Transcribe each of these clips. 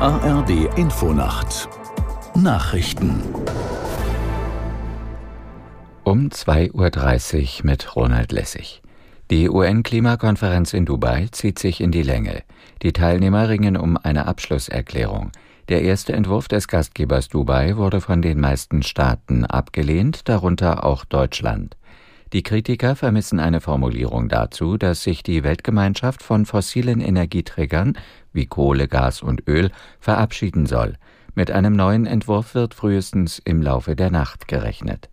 ARD Infonacht Nachrichten um 2.30 Uhr mit Ronald Lessig. Die UN-Klimakonferenz in Dubai zieht sich in die Länge. Die Teilnehmer ringen um eine Abschlusserklärung. Der erste Entwurf des Gastgebers Dubai wurde von den meisten Staaten abgelehnt, darunter auch Deutschland. Die Kritiker vermissen eine Formulierung dazu, dass sich die Weltgemeinschaft von fossilen Energieträgern wie Kohle, Gas und Öl verabschieden soll. Mit einem neuen Entwurf wird frühestens im Laufe der Nacht gerechnet.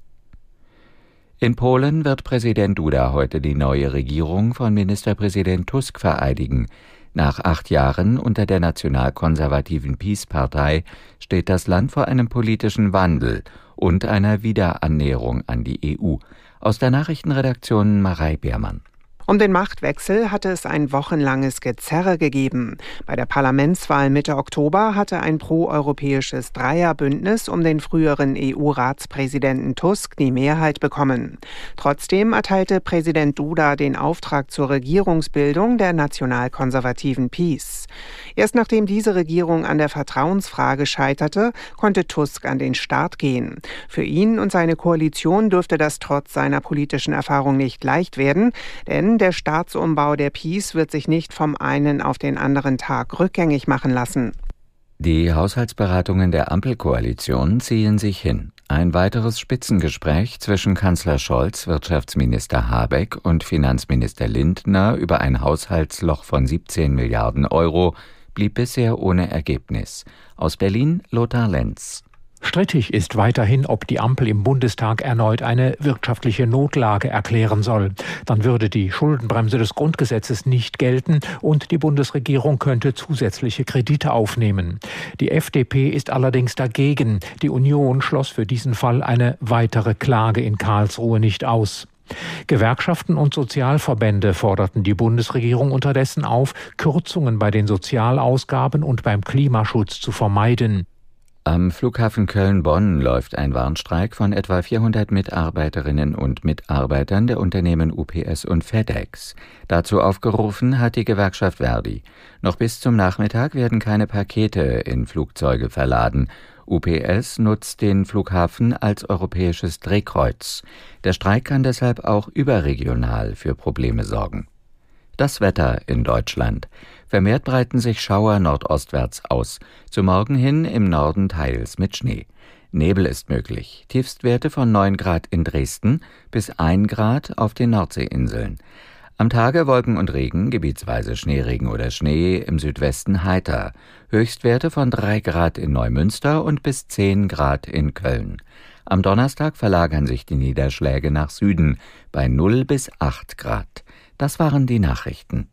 In Polen wird Präsident Duda heute die neue Regierung von Ministerpräsident Tusk vereidigen. Nach acht Jahren unter der nationalkonservativen PiS-Partei steht das Land vor einem politischen Wandel und einer Wiederannäherung an die EU. Aus der Nachrichtenredaktion Marei Beermann. Um den Machtwechsel hatte es ein wochenlanges Gezerre gegeben. Bei der Parlamentswahl Mitte Oktober hatte ein proeuropäisches Dreierbündnis um den früheren EU-Ratspräsidenten Tusk die Mehrheit bekommen. Trotzdem erteilte Präsident Duda den Auftrag zur Regierungsbildung der nationalkonservativen PiS. Erst nachdem diese Regierung an der Vertrauensfrage scheiterte, konnte Tusk an den Start gehen. Für ihn und seine Koalition dürfte das trotz seiner politischen Erfahrung nicht leicht werden, denn der Staatsumbau der Peace wird sich nicht vom einen auf den anderen Tag rückgängig machen lassen. Die Haushaltsberatungen der Ampelkoalition ziehen sich hin. Ein weiteres Spitzengespräch zwischen Kanzler Scholz, Wirtschaftsminister Habeck und Finanzminister Lindner über ein Haushaltsloch von 17 Milliarden Euro blieb bisher ohne Ergebnis. Aus Berlin Lothar Lenz. Strittig ist weiterhin, ob die Ampel im Bundestag erneut eine wirtschaftliche Notlage erklären soll. Dann würde die Schuldenbremse des Grundgesetzes nicht gelten und die Bundesregierung könnte zusätzliche Kredite aufnehmen. Die FDP ist allerdings dagegen. Die Union schloss für diesen Fall eine weitere Klage in Karlsruhe nicht aus. Gewerkschaften und Sozialverbände forderten die Bundesregierung unterdessen auf, Kürzungen bei den Sozialausgaben und beim Klimaschutz zu vermeiden. Am Flughafen Köln-Bonn läuft ein Warnstreik von etwa 400 Mitarbeiterinnen und Mitarbeitern der Unternehmen UPS und FedEx. Dazu aufgerufen hat die Gewerkschaft Verdi. Noch bis zum Nachmittag werden keine Pakete in Flugzeuge verladen. UPS nutzt den Flughafen als europäisches Drehkreuz. Der Streik kann deshalb auch überregional für Probleme sorgen. Das Wetter in Deutschland. Vermehrt breiten sich Schauer nordostwärts aus, zum Morgen hin im Norden teils mit Schnee. Nebel ist möglich, Tiefstwerte von 9 Grad in Dresden bis 1 Grad auf den Nordseeinseln. Am Tage Wolken und Regen, gebietsweise Schneeregen oder Schnee, im Südwesten heiter. Höchstwerte von 3 Grad in Neumünster und bis 10 Grad in Köln. Am Donnerstag verlagern sich die Niederschläge nach Süden bei 0 bis 8 Grad. Das waren die Nachrichten.